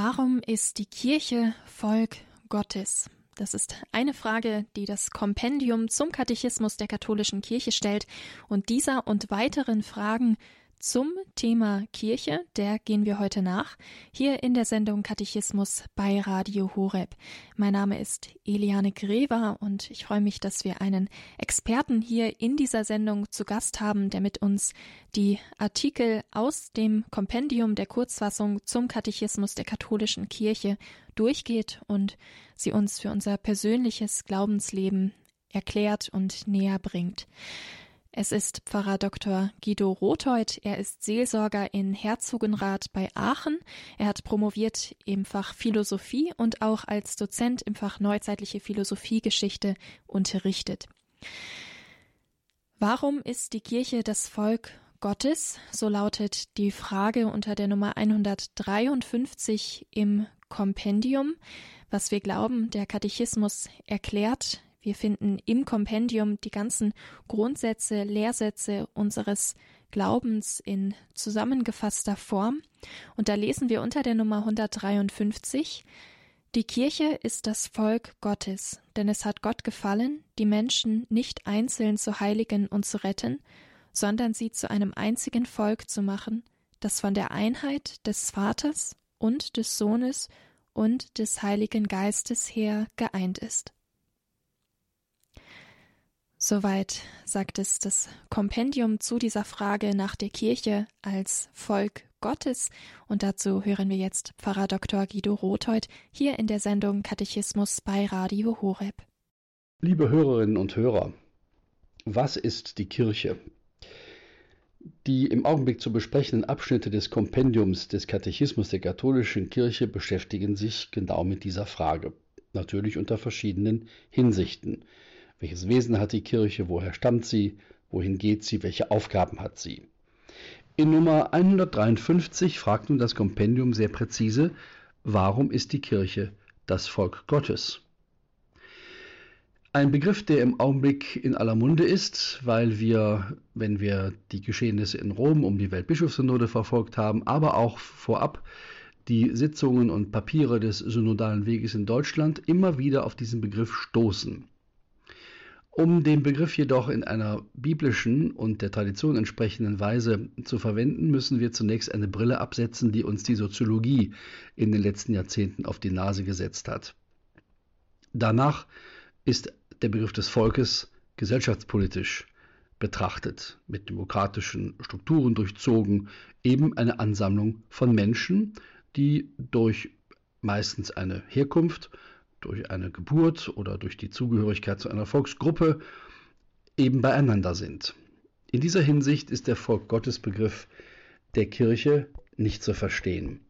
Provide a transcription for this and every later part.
Warum ist die Kirche Volk Gottes? Das ist eine Frage, die das Kompendium zum Katechismus der katholischen Kirche stellt, und dieser und weiteren Fragen zum Thema Kirche, der gehen wir heute nach, hier in der Sendung Katechismus bei Radio Horeb. Mein Name ist Eliane Greva und ich freue mich, dass wir einen Experten hier in dieser Sendung zu Gast haben, der mit uns die Artikel aus dem Kompendium der Kurzfassung zum Katechismus der katholischen Kirche durchgeht und sie uns für unser persönliches Glaubensleben erklärt und näher bringt. Es ist Pfarrer Dr. Guido Rothold. Er ist Seelsorger in Herzogenrath bei Aachen. Er hat promoviert im Fach Philosophie und auch als Dozent im Fach Neuzeitliche Philosophiegeschichte unterrichtet. Warum ist die Kirche das Volk Gottes? So lautet die Frage unter der Nummer 153 im Kompendium. Was wir glauben, der Katechismus erklärt wir finden im Kompendium die ganzen Grundsätze, Lehrsätze unseres Glaubens in zusammengefasster Form. Und da lesen wir unter der Nummer 153, die Kirche ist das Volk Gottes, denn es hat Gott gefallen, die Menschen nicht einzeln zu heiligen und zu retten, sondern sie zu einem einzigen Volk zu machen, das von der Einheit des Vaters und des Sohnes und des Heiligen Geistes her geeint ist. Soweit sagt es das Kompendium zu dieser Frage nach der Kirche als Volk Gottes. Und dazu hören wir jetzt Pfarrer Dr. Guido Rothold hier in der Sendung Katechismus bei Radio Horeb. Liebe Hörerinnen und Hörer, was ist die Kirche? Die im Augenblick zu besprechenden Abschnitte des Kompendiums des Katechismus der katholischen Kirche beschäftigen sich genau mit dieser Frage, natürlich unter verschiedenen Hinsichten. Welches Wesen hat die Kirche? Woher stammt sie? Wohin geht sie? Welche Aufgaben hat sie? In Nummer 153 fragt nun das Kompendium sehr präzise, warum ist die Kirche das Volk Gottes? Ein Begriff, der im Augenblick in aller Munde ist, weil wir, wenn wir die Geschehnisse in Rom um die Weltbischofssynode verfolgt haben, aber auch vorab die Sitzungen und Papiere des synodalen Weges in Deutschland immer wieder auf diesen Begriff stoßen. Um den Begriff jedoch in einer biblischen und der Tradition entsprechenden Weise zu verwenden, müssen wir zunächst eine Brille absetzen, die uns die Soziologie in den letzten Jahrzehnten auf die Nase gesetzt hat. Danach ist der Begriff des Volkes gesellschaftspolitisch betrachtet, mit demokratischen Strukturen durchzogen, eben eine Ansammlung von Menschen, die durch meistens eine Herkunft durch eine Geburt oder durch die Zugehörigkeit zu einer Volksgruppe eben beieinander sind. In dieser Hinsicht ist der Volk Gottes Begriff der Kirche nicht zu verstehen.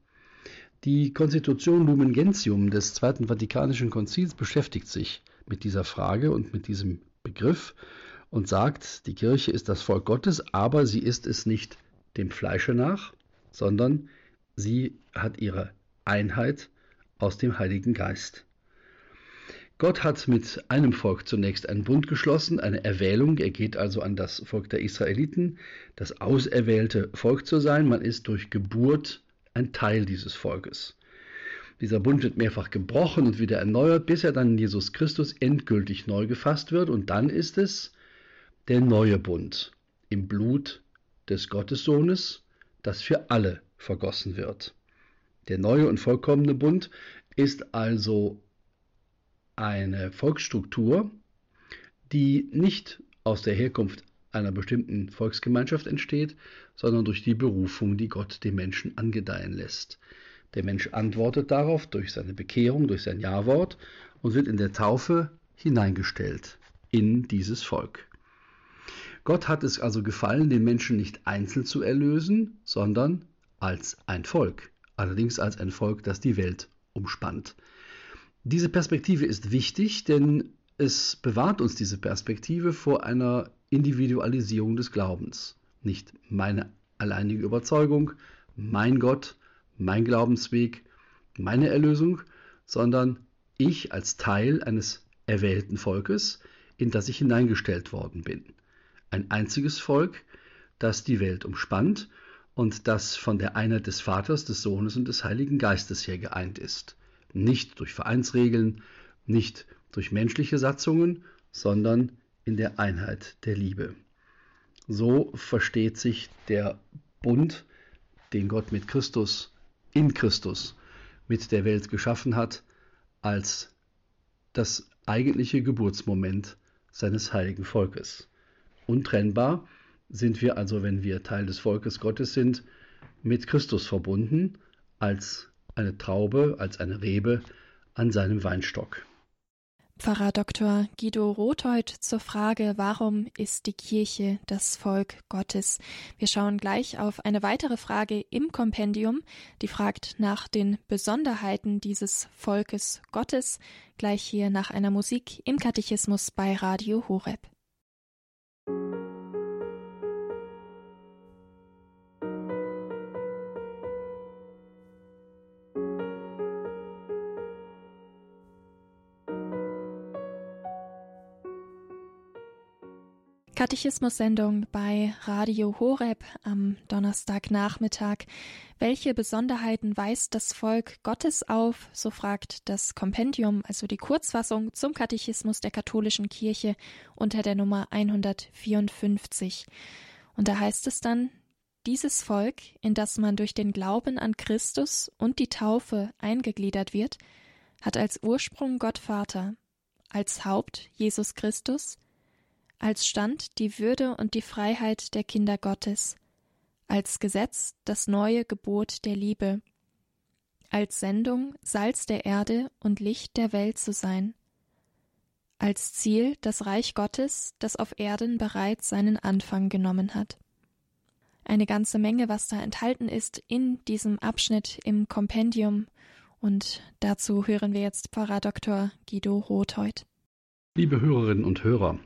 Die Konstitution Lumen Gentium des Zweiten Vatikanischen Konzils beschäftigt sich mit dieser Frage und mit diesem Begriff und sagt, die Kirche ist das Volk Gottes, aber sie ist es nicht dem Fleische nach, sondern sie hat ihre Einheit aus dem Heiligen Geist. Gott hat mit einem Volk zunächst einen Bund geschlossen, eine Erwählung. Er geht also an das Volk der Israeliten, das auserwählte Volk zu sein. Man ist durch Geburt ein Teil dieses Volkes. Dieser Bund wird mehrfach gebrochen und wieder erneuert, bis er dann in Jesus Christus endgültig neu gefasst wird. Und dann ist es der neue Bund im Blut des Gottessohnes, das für alle vergossen wird. Der neue und vollkommene Bund ist also eine Volksstruktur, die nicht aus der Herkunft einer bestimmten Volksgemeinschaft entsteht, sondern durch die Berufung, die Gott dem Menschen angedeihen lässt. Der Mensch antwortet darauf durch seine Bekehrung, durch sein Ja-Wort und wird in der Taufe hineingestellt in dieses Volk. Gott hat es also gefallen, den Menschen nicht einzeln zu erlösen, sondern als ein Volk, allerdings als ein Volk, das die Welt umspannt. Diese Perspektive ist wichtig, denn es bewahrt uns diese Perspektive vor einer Individualisierung des Glaubens. Nicht meine alleinige Überzeugung, mein Gott, mein Glaubensweg, meine Erlösung, sondern ich als Teil eines erwählten Volkes, in das ich hineingestellt worden bin. Ein einziges Volk, das die Welt umspannt und das von der Einheit des Vaters, des Sohnes und des Heiligen Geistes her geeint ist. Nicht durch Vereinsregeln, nicht durch menschliche Satzungen, sondern in der Einheit der Liebe. So versteht sich der Bund, den Gott mit Christus, in Christus, mit der Welt geschaffen hat, als das eigentliche Geburtsmoment seines heiligen Volkes. Untrennbar sind wir also, wenn wir Teil des Volkes Gottes sind, mit Christus verbunden, als eine Traube, als eine Rebe an seinem Weinstock. Pfarrer Dr. Guido Rothold zur Frage, warum ist die Kirche das Volk Gottes? Wir schauen gleich auf eine weitere Frage im Kompendium, die fragt nach den Besonderheiten dieses Volkes Gottes, gleich hier nach einer Musik im Katechismus bei Radio Horeb. Katechismus-Sendung bei Radio Horeb am Donnerstagnachmittag. Welche Besonderheiten weist das Volk Gottes auf? So fragt das Kompendium, also die Kurzfassung zum Katechismus der katholischen Kirche unter der Nummer 154. Und da heißt es dann, dieses Volk, in das man durch den Glauben an Christus und die Taufe eingegliedert wird, hat als Ursprung Gott Vater, als Haupt Jesus Christus, als Stand die Würde und die Freiheit der Kinder Gottes, als Gesetz das neue Gebot der Liebe, als Sendung Salz der Erde und Licht der Welt zu sein, als Ziel das Reich Gottes, das auf Erden bereits seinen Anfang genommen hat. Eine ganze Menge, was da enthalten ist in diesem Abschnitt im Kompendium, und dazu hören wir jetzt Pfarrer Dr. Guido Rothold. Liebe Hörerinnen und Hörer,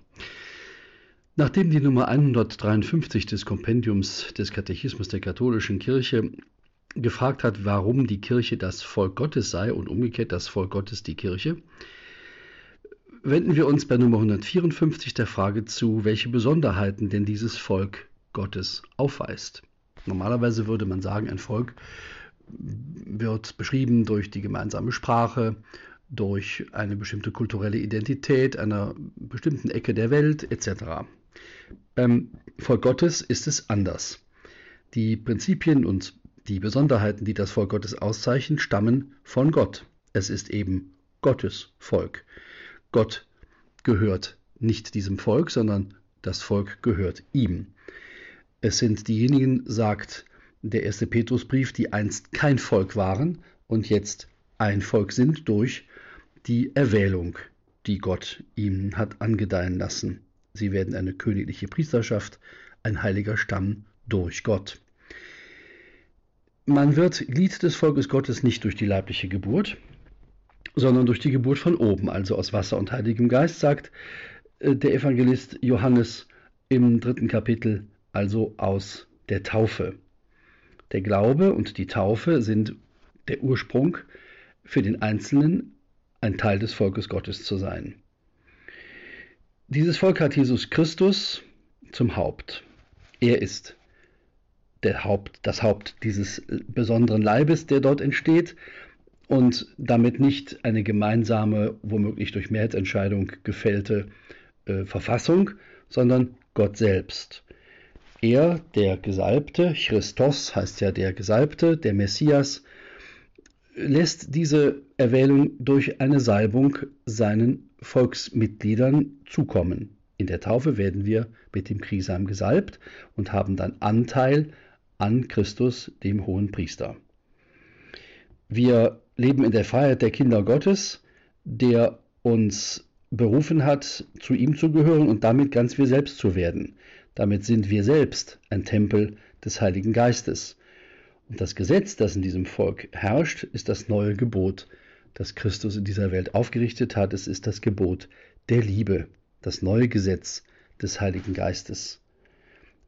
Nachdem die Nummer 153 des Kompendiums des Katechismus der katholischen Kirche gefragt hat, warum die Kirche das Volk Gottes sei und umgekehrt das Volk Gottes die Kirche, wenden wir uns bei Nummer 154 der Frage zu, welche Besonderheiten denn dieses Volk Gottes aufweist. Normalerweise würde man sagen, ein Volk wird beschrieben durch die gemeinsame Sprache, durch eine bestimmte kulturelle Identität einer bestimmten Ecke der Welt etc. Beim Volk Gottes ist es anders. Die Prinzipien und die Besonderheiten, die das Volk Gottes auszeichnen, stammen von Gott. Es ist eben Gottes Volk. Gott gehört nicht diesem Volk, sondern das Volk gehört ihm. Es sind diejenigen, sagt der erste Petrusbrief, die einst kein Volk waren und jetzt ein Volk sind durch die Erwählung, die Gott ihnen hat angedeihen lassen. Sie werden eine königliche Priesterschaft, ein heiliger Stamm durch Gott. Man wird Glied des Volkes Gottes nicht durch die leibliche Geburt, sondern durch die Geburt von oben, also aus Wasser und Heiligem Geist, sagt äh, der Evangelist Johannes im dritten Kapitel, also aus der Taufe. Der Glaube und die Taufe sind der Ursprung für den Einzelnen, ein Teil des Volkes Gottes zu sein. Dieses Volk hat Jesus Christus zum Haupt. Er ist der Haupt, das Haupt dieses besonderen Leibes, der dort entsteht und damit nicht eine gemeinsame, womöglich durch Mehrheitsentscheidung gefällte äh, Verfassung, sondern Gott selbst. Er, der Gesalbte, Christos heißt ja der Gesalbte, der Messias, lässt diese Erwählung durch eine Salbung seinen Volksmitgliedern zukommen. In der Taufe werden wir mit dem Krisam gesalbt und haben dann Anteil an Christus, dem hohen Priester. Wir leben in der Freiheit der Kinder Gottes, der uns berufen hat, zu ihm zu gehören und damit ganz wir selbst zu werden. Damit sind wir selbst ein Tempel des Heiligen Geistes. Und das Gesetz, das in diesem Volk herrscht, ist das neue Gebot, das Christus in dieser Welt aufgerichtet hat. Es ist das Gebot der Liebe, das neue Gesetz des Heiligen Geistes.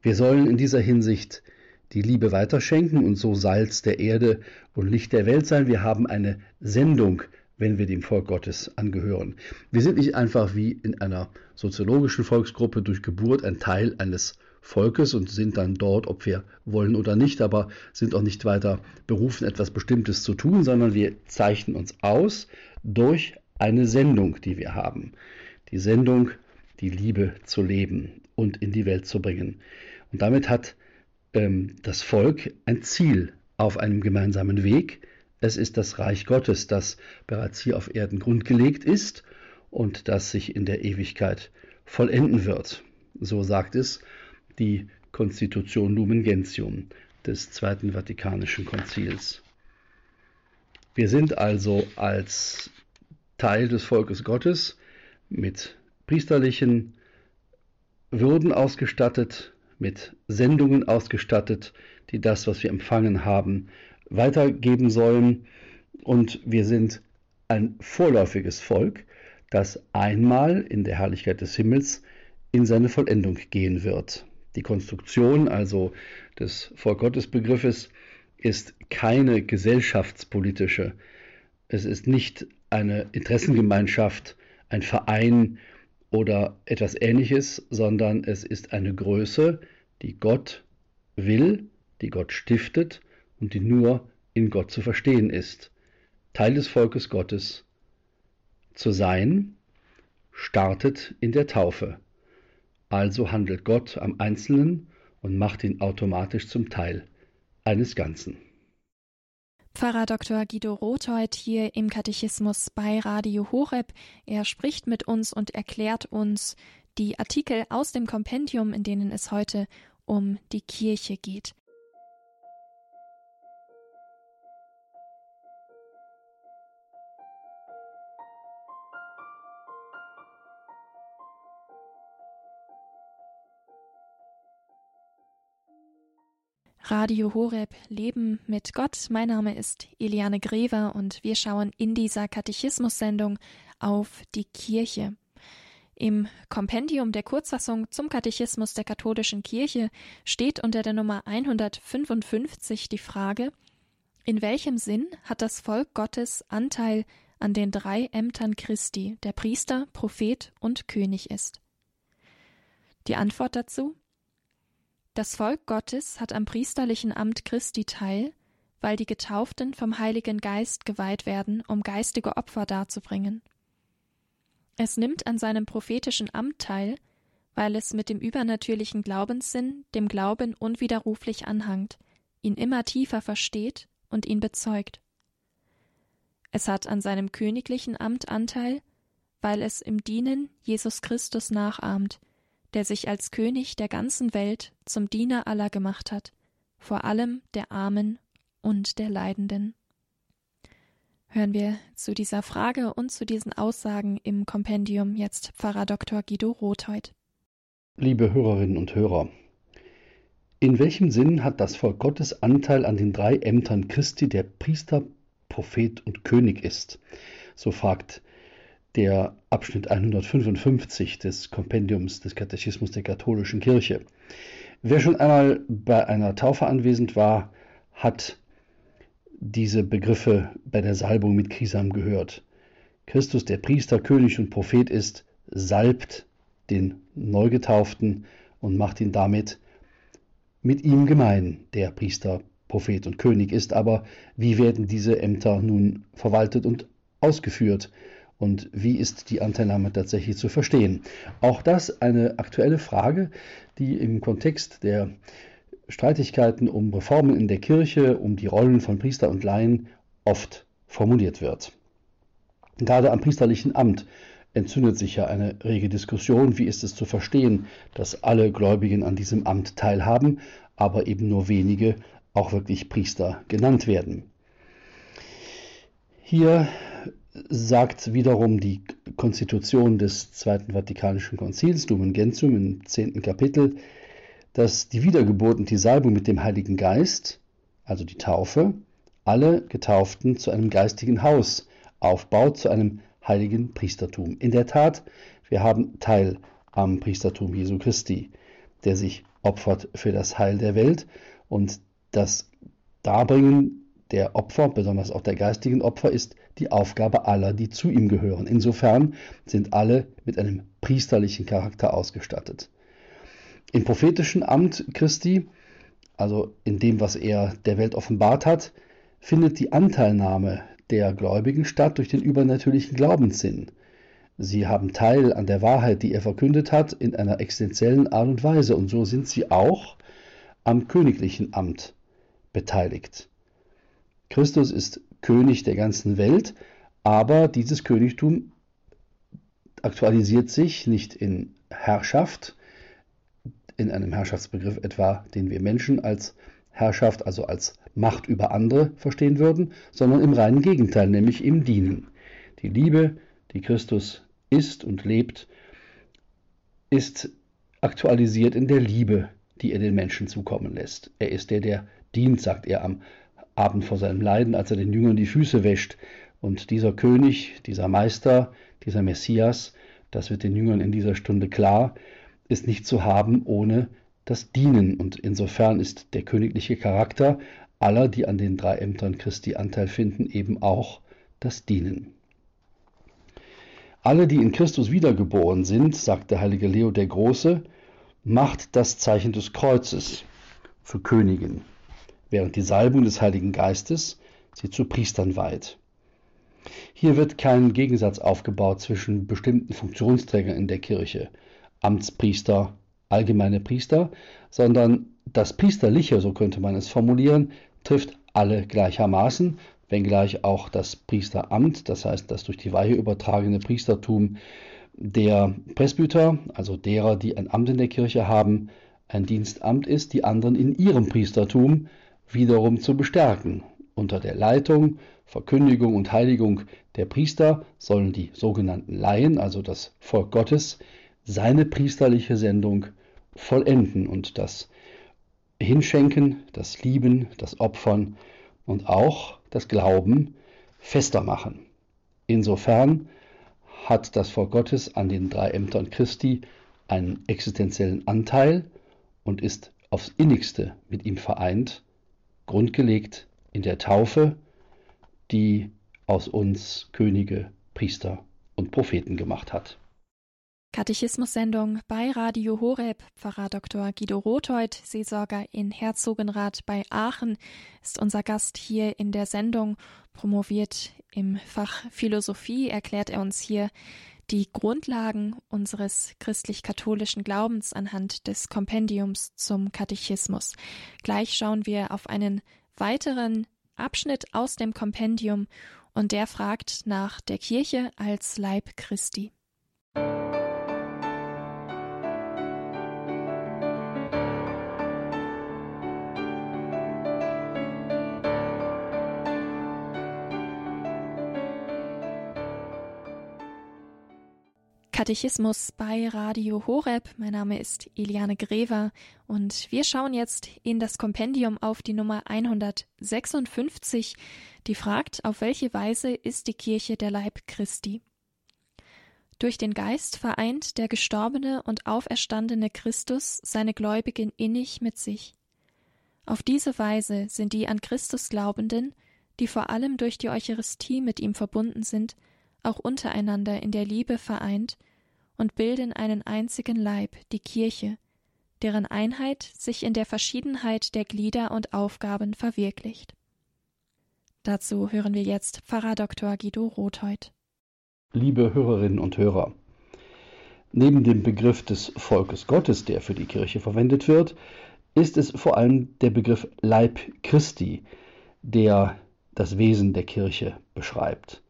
Wir sollen in dieser Hinsicht die Liebe weiterschenken und so Salz der Erde und Licht der Welt sein. Wir haben eine Sendung, wenn wir dem Volk Gottes angehören. Wir sind nicht einfach wie in einer soziologischen Volksgruppe durch Geburt ein Teil eines Volkes und sind dann dort, ob wir wollen oder nicht, aber sind auch nicht weiter berufen, etwas Bestimmtes zu tun, sondern wir zeichnen uns aus durch eine Sendung, die wir haben. Die Sendung, die Liebe zu leben und in die Welt zu bringen. Und damit hat ähm, das Volk ein Ziel auf einem gemeinsamen Weg. Es ist das Reich Gottes, das bereits hier auf Erden grundgelegt ist und das sich in der Ewigkeit vollenden wird. So sagt es die Constitution Lumen Gentium des Zweiten Vatikanischen Konzils. Wir sind also als Teil des Volkes Gottes mit priesterlichen Würden ausgestattet, mit Sendungen ausgestattet, die das, was wir empfangen haben, weitergeben sollen. Und wir sind ein vorläufiges Volk, das einmal in der Herrlichkeit des Himmels in seine Vollendung gehen wird. Die Konstruktion also des Volkgottesbegriffes ist keine gesellschaftspolitische. Es ist nicht eine Interessengemeinschaft, ein Verein oder etwas ähnliches, sondern es ist eine Größe, die Gott will, die Gott stiftet und die nur in Gott zu verstehen ist. Teil des Volkes Gottes zu sein, startet in der Taufe. Also handelt Gott am Einzelnen und macht ihn automatisch zum Teil eines Ganzen. Pfarrer Dr. Guido Rothold hier im Katechismus bei Radio Horeb. Er spricht mit uns und erklärt uns die Artikel aus dem Kompendium, in denen es heute um die Kirche geht. Radio Horeb Leben mit Gott. Mein Name ist Eliane Grever und wir schauen in dieser Katechismus-Sendung auf die Kirche. Im Kompendium der Kurzfassung zum Katechismus der katholischen Kirche steht unter der Nummer 155 die Frage, in welchem Sinn hat das Volk Gottes Anteil an den drei Ämtern Christi, der Priester, Prophet und König ist? Die Antwort dazu das Volk Gottes hat am priesterlichen Amt Christi teil, weil die Getauften vom Heiligen Geist geweiht werden, um geistige Opfer darzubringen. Es nimmt an seinem prophetischen Amt teil, weil es mit dem übernatürlichen Glaubenssinn dem Glauben unwiderruflich anhangt, ihn immer tiefer versteht und ihn bezeugt. Es hat an seinem königlichen Amt Anteil, weil es im Dienen Jesus Christus nachahmt, der sich als König der ganzen Welt zum Diener aller gemacht hat, vor allem der Armen und der Leidenden. Hören wir zu dieser Frage und zu diesen Aussagen im Kompendium jetzt Pfarrer Dr. Guido Rothheut. Liebe Hörerinnen und Hörer, in welchem Sinn hat das Volk Gottes Anteil an den drei Ämtern Christi, der Priester, Prophet und König ist? So fragt der Abschnitt 155 des Kompendiums des Katechismus der katholischen Kirche. Wer schon einmal bei einer Taufe anwesend war, hat diese Begriffe bei der Salbung mit Krisam gehört. Christus, der Priester, König und Prophet ist, salbt den Neugetauften und macht ihn damit mit ihm gemein, der Priester, Prophet und König ist. Aber wie werden diese Ämter nun verwaltet und ausgeführt? Und wie ist die Anteilnahme tatsächlich zu verstehen. Auch das eine aktuelle Frage, die im Kontext der Streitigkeiten um Reformen in der Kirche, um die Rollen von Priester und Laien oft formuliert wird. Gerade am priesterlichen Amt entzündet sich ja eine rege Diskussion, wie ist es zu verstehen, dass alle Gläubigen an diesem Amt teilhaben, aber eben nur wenige auch wirklich Priester genannt werden. Hier sagt wiederum die Konstitution des Zweiten Vatikanischen Konzils, Lumen Gentium, im zehnten Kapitel, dass die Wiedergeburt und die Salbung mit dem Heiligen Geist, also die Taufe, alle Getauften zu einem geistigen Haus aufbaut, zu einem heiligen Priestertum. In der Tat, wir haben Teil am Priestertum Jesu Christi, der sich opfert für das Heil der Welt und das Darbringen der Opfer, besonders auch der geistigen Opfer, ist die Aufgabe aller, die zu ihm gehören. Insofern sind alle mit einem priesterlichen Charakter ausgestattet. Im prophetischen Amt Christi, also in dem, was er der Welt offenbart hat, findet die Anteilnahme der Gläubigen statt durch den übernatürlichen Glaubenssinn. Sie haben Teil an der Wahrheit, die er verkündet hat, in einer existenziellen Art und Weise, und so sind sie auch am königlichen Amt beteiligt. Christus ist König der ganzen Welt, aber dieses Königtum aktualisiert sich nicht in Herrschaft, in einem Herrschaftsbegriff etwa, den wir Menschen als Herrschaft, also als Macht über andere verstehen würden, sondern im reinen Gegenteil, nämlich im Dienen. Die Liebe, die Christus ist und lebt, ist aktualisiert in der Liebe, die er den Menschen zukommen lässt. Er ist der, der dient, sagt er am Abend vor seinem Leiden, als er den Jüngern die Füße wäscht. Und dieser König, dieser Meister, dieser Messias, das wird den Jüngern in dieser Stunde klar, ist nicht zu haben ohne das Dienen. Und insofern ist der königliche Charakter aller, die an den drei Ämtern Christi Anteil finden, eben auch das Dienen. Alle, die in Christus wiedergeboren sind, sagt der heilige Leo der Große, macht das Zeichen des Kreuzes für Königen während die Salbung des Heiligen Geistes sie zu Priestern weiht. Hier wird kein Gegensatz aufgebaut zwischen bestimmten Funktionsträgern in der Kirche, Amtspriester, allgemeine Priester, sondern das Priesterliche, so könnte man es formulieren, trifft alle gleichermaßen, wenngleich auch das Priesteramt, das heißt das durch die Weihe übertragene Priestertum der Presbyter, also derer, die ein Amt in der Kirche haben, ein Dienstamt ist, die anderen in ihrem Priestertum wiederum zu bestärken. Unter der Leitung, Verkündigung und Heiligung der Priester sollen die sogenannten Laien, also das Volk Gottes, seine priesterliche Sendung vollenden und das Hinschenken, das Lieben, das Opfern und auch das Glauben fester machen. Insofern hat das Volk Gottes an den drei Ämtern Christi einen existenziellen Anteil und ist aufs innigste mit ihm vereint grundgelegt in der Taufe, die aus uns Könige, Priester und Propheten gemacht hat. Katechismus-Sendung bei Radio Horeb. Pfarrer Dr. Guido Rothold, Seelsorger in Herzogenrath bei Aachen, ist unser Gast hier in der Sendung. Promoviert im Fach Philosophie erklärt er uns hier die Grundlagen unseres christlich-katholischen Glaubens anhand des Kompendiums zum Katechismus. Gleich schauen wir auf einen weiteren Abschnitt aus dem Kompendium und der fragt nach der Kirche als Leib Christi. Katechismus bei Radio Horeb. Mein Name ist Eliane Grever und wir schauen jetzt in das Kompendium auf die Nummer 156, die fragt, auf welche Weise ist die Kirche der Leib Christi? Durch den Geist vereint der gestorbene und auferstandene Christus seine Gläubigen innig mit sich. Auf diese Weise sind die an Christus Glaubenden, die vor allem durch die Eucharistie mit ihm verbunden sind, auch untereinander in der Liebe vereint und bilden einen einzigen Leib, die Kirche, deren Einheit sich in der Verschiedenheit der Glieder und Aufgaben verwirklicht. Dazu hören wir jetzt Pfarrer Dr. Guido Rothold. Liebe Hörerinnen und Hörer, neben dem Begriff des Volkes Gottes, der für die Kirche verwendet wird, ist es vor allem der Begriff Leib Christi, der das Wesen der Kirche beschreibt.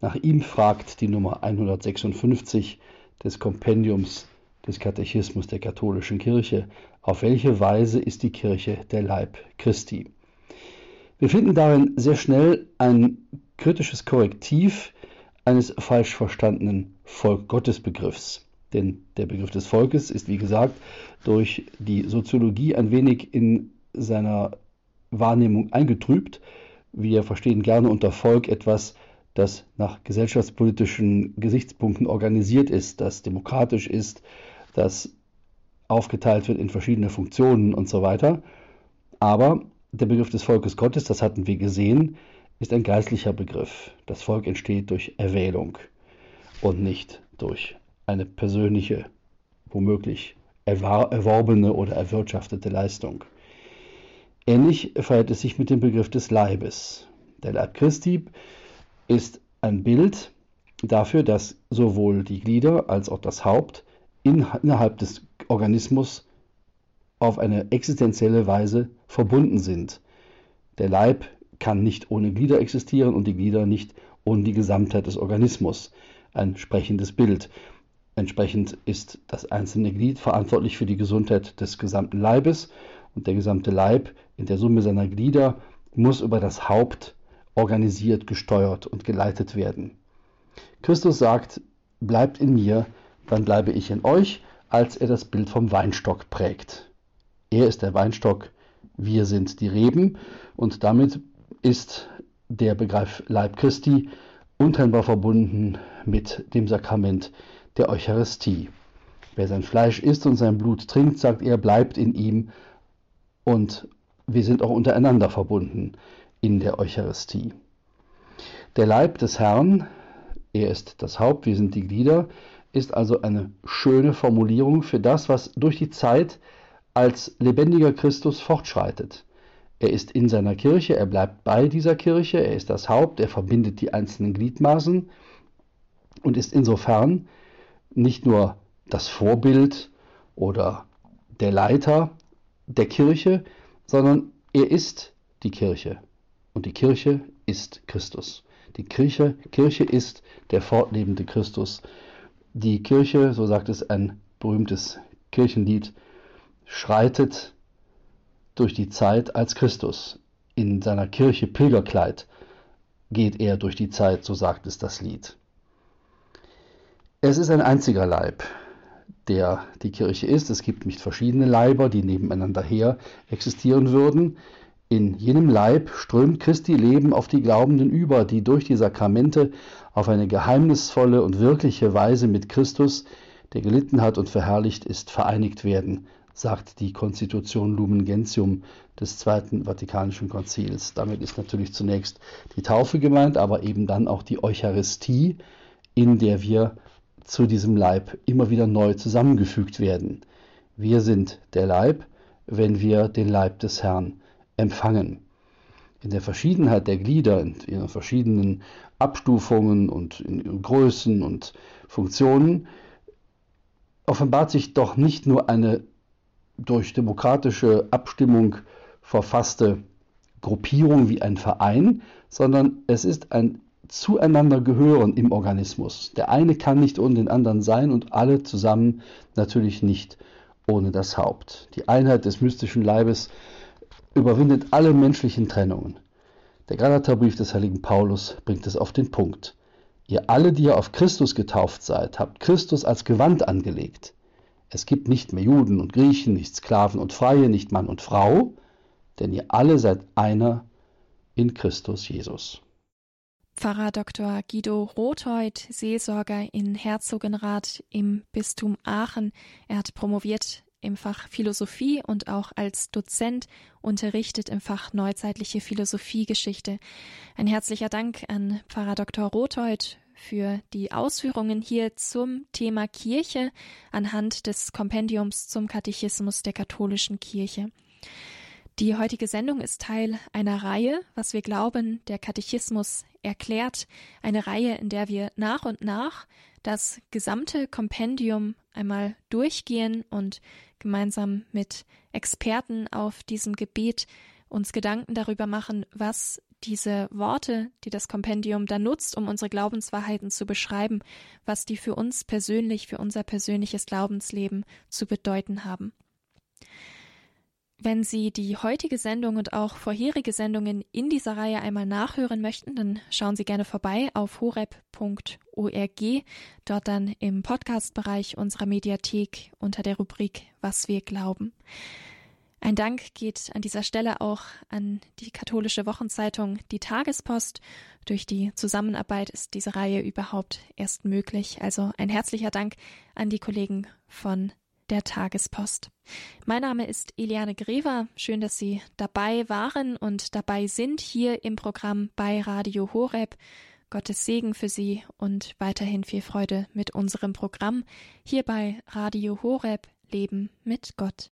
Nach ihm fragt die Nummer 156 des Kompendiums des Katechismus der katholischen Kirche. Auf welche Weise ist die Kirche der Leib Christi? Wir finden darin sehr schnell ein kritisches Korrektiv eines falsch verstandenen Volk Gottes Begriffs. Denn der Begriff des Volkes ist, wie gesagt, durch die Soziologie ein wenig in seiner Wahrnehmung eingetrübt. Wir verstehen gerne unter Volk etwas, das nach gesellschaftspolitischen Gesichtspunkten organisiert ist, das demokratisch ist, das aufgeteilt wird in verschiedene Funktionen und so weiter. Aber der Begriff des Volkes Gottes, das hatten wir gesehen, ist ein geistlicher Begriff. Das Volk entsteht durch Erwählung und nicht durch eine persönliche, womöglich erworbene oder erwirtschaftete Leistung. Ähnlich verhält es sich mit dem Begriff des Leibes. Der Leib Christi ist ein Bild dafür, dass sowohl die Glieder als auch das Haupt innerhalb des Organismus auf eine existenzielle Weise verbunden sind. Der Leib kann nicht ohne Glieder existieren und die Glieder nicht ohne die Gesamtheit des Organismus. Ein sprechendes Bild. Entsprechend ist das einzelne Glied verantwortlich für die Gesundheit des gesamten Leibes und der gesamte Leib in der Summe seiner Glieder muss über das Haupt organisiert, gesteuert und geleitet werden. Christus sagt, bleibt in mir, dann bleibe ich in euch, als er das Bild vom Weinstock prägt. Er ist der Weinstock, wir sind die Reben und damit ist der Begriff Leib Christi untrennbar verbunden mit dem Sakrament der Eucharistie. Wer sein Fleisch isst und sein Blut trinkt, sagt er, bleibt in ihm und wir sind auch untereinander verbunden in der Eucharistie. Der Leib des Herrn, er ist das Haupt, wir sind die Glieder, ist also eine schöne Formulierung für das, was durch die Zeit als lebendiger Christus fortschreitet. Er ist in seiner Kirche, er bleibt bei dieser Kirche, er ist das Haupt, er verbindet die einzelnen Gliedmaßen und ist insofern nicht nur das Vorbild oder der Leiter der Kirche, sondern er ist die Kirche und die Kirche ist Christus. Die Kirche, Kirche ist der fortlebende Christus. Die Kirche, so sagt es ein berühmtes Kirchenlied, schreitet durch die Zeit als Christus. In seiner Kirche Pilgerkleid geht er durch die Zeit, so sagt es das Lied. Es ist ein einziger Leib, der die Kirche ist. Es gibt nicht verschiedene Leiber, die nebeneinander her existieren würden. In jenem Leib strömt Christi Leben auf die Glaubenden über, die durch die Sakramente auf eine geheimnisvolle und wirkliche Weise mit Christus, der gelitten hat und verherrlicht ist, vereinigt werden sagt die Konstitution Lumen Gentium des Zweiten Vatikanischen Konzils. Damit ist natürlich zunächst die Taufe gemeint, aber eben dann auch die Eucharistie, in der wir zu diesem Leib immer wieder neu zusammengefügt werden. Wir sind der Leib, wenn wir den Leib des Herrn empfangen. In der Verschiedenheit der Glieder, in ihren verschiedenen Abstufungen und in Größen und Funktionen, offenbart sich doch nicht nur eine durch demokratische Abstimmung verfasste Gruppierung wie ein Verein, sondern es ist ein Zueinandergehören im Organismus. Der eine kann nicht ohne den anderen sein und alle zusammen natürlich nicht ohne das Haupt. Die Einheit des mystischen Leibes überwindet alle menschlichen Trennungen. Der Galaterbrief des heiligen Paulus bringt es auf den Punkt. Ihr alle, die ihr auf Christus getauft seid, habt Christus als Gewand angelegt. Es gibt nicht mehr Juden und Griechen, nicht Sklaven und Freie, nicht Mann und Frau, denn ihr alle seid einer in Christus Jesus. Pfarrer Dr. Guido Rothold, Seelsorger in Herzogenrath im Bistum Aachen. Er hat promoviert im Fach Philosophie und auch als Dozent unterrichtet im Fach Neuzeitliche Philosophiegeschichte. Ein herzlicher Dank an Pfarrer Dr. Rothold für die Ausführungen hier zum Thema Kirche anhand des Kompendiums zum Katechismus der katholischen Kirche. Die heutige Sendung ist Teil einer Reihe, was wir glauben, der Katechismus erklärt, eine Reihe, in der wir nach und nach das gesamte Kompendium einmal durchgehen und gemeinsam mit Experten auf diesem Gebiet uns Gedanken darüber machen, was diese Worte, die das Kompendium da nutzt, um unsere Glaubenswahrheiten zu beschreiben, was die für uns persönlich, für unser persönliches Glaubensleben zu bedeuten haben. Wenn Sie die heutige Sendung und auch vorherige Sendungen in dieser Reihe einmal nachhören möchten, dann schauen Sie gerne vorbei auf horeb.org, dort dann im Podcast-Bereich unserer Mediathek unter der Rubrik Was wir glauben. Ein Dank geht an dieser Stelle auch an die katholische Wochenzeitung Die Tagespost. Durch die Zusammenarbeit ist diese Reihe überhaupt erst möglich. Also ein herzlicher Dank an die Kollegen von der Tagespost. Mein Name ist Eliane Grever. Schön, dass Sie dabei waren und dabei sind hier im Programm bei Radio Horeb. Gottes Segen für Sie und weiterhin viel Freude mit unserem Programm hier bei Radio Horeb Leben mit Gott.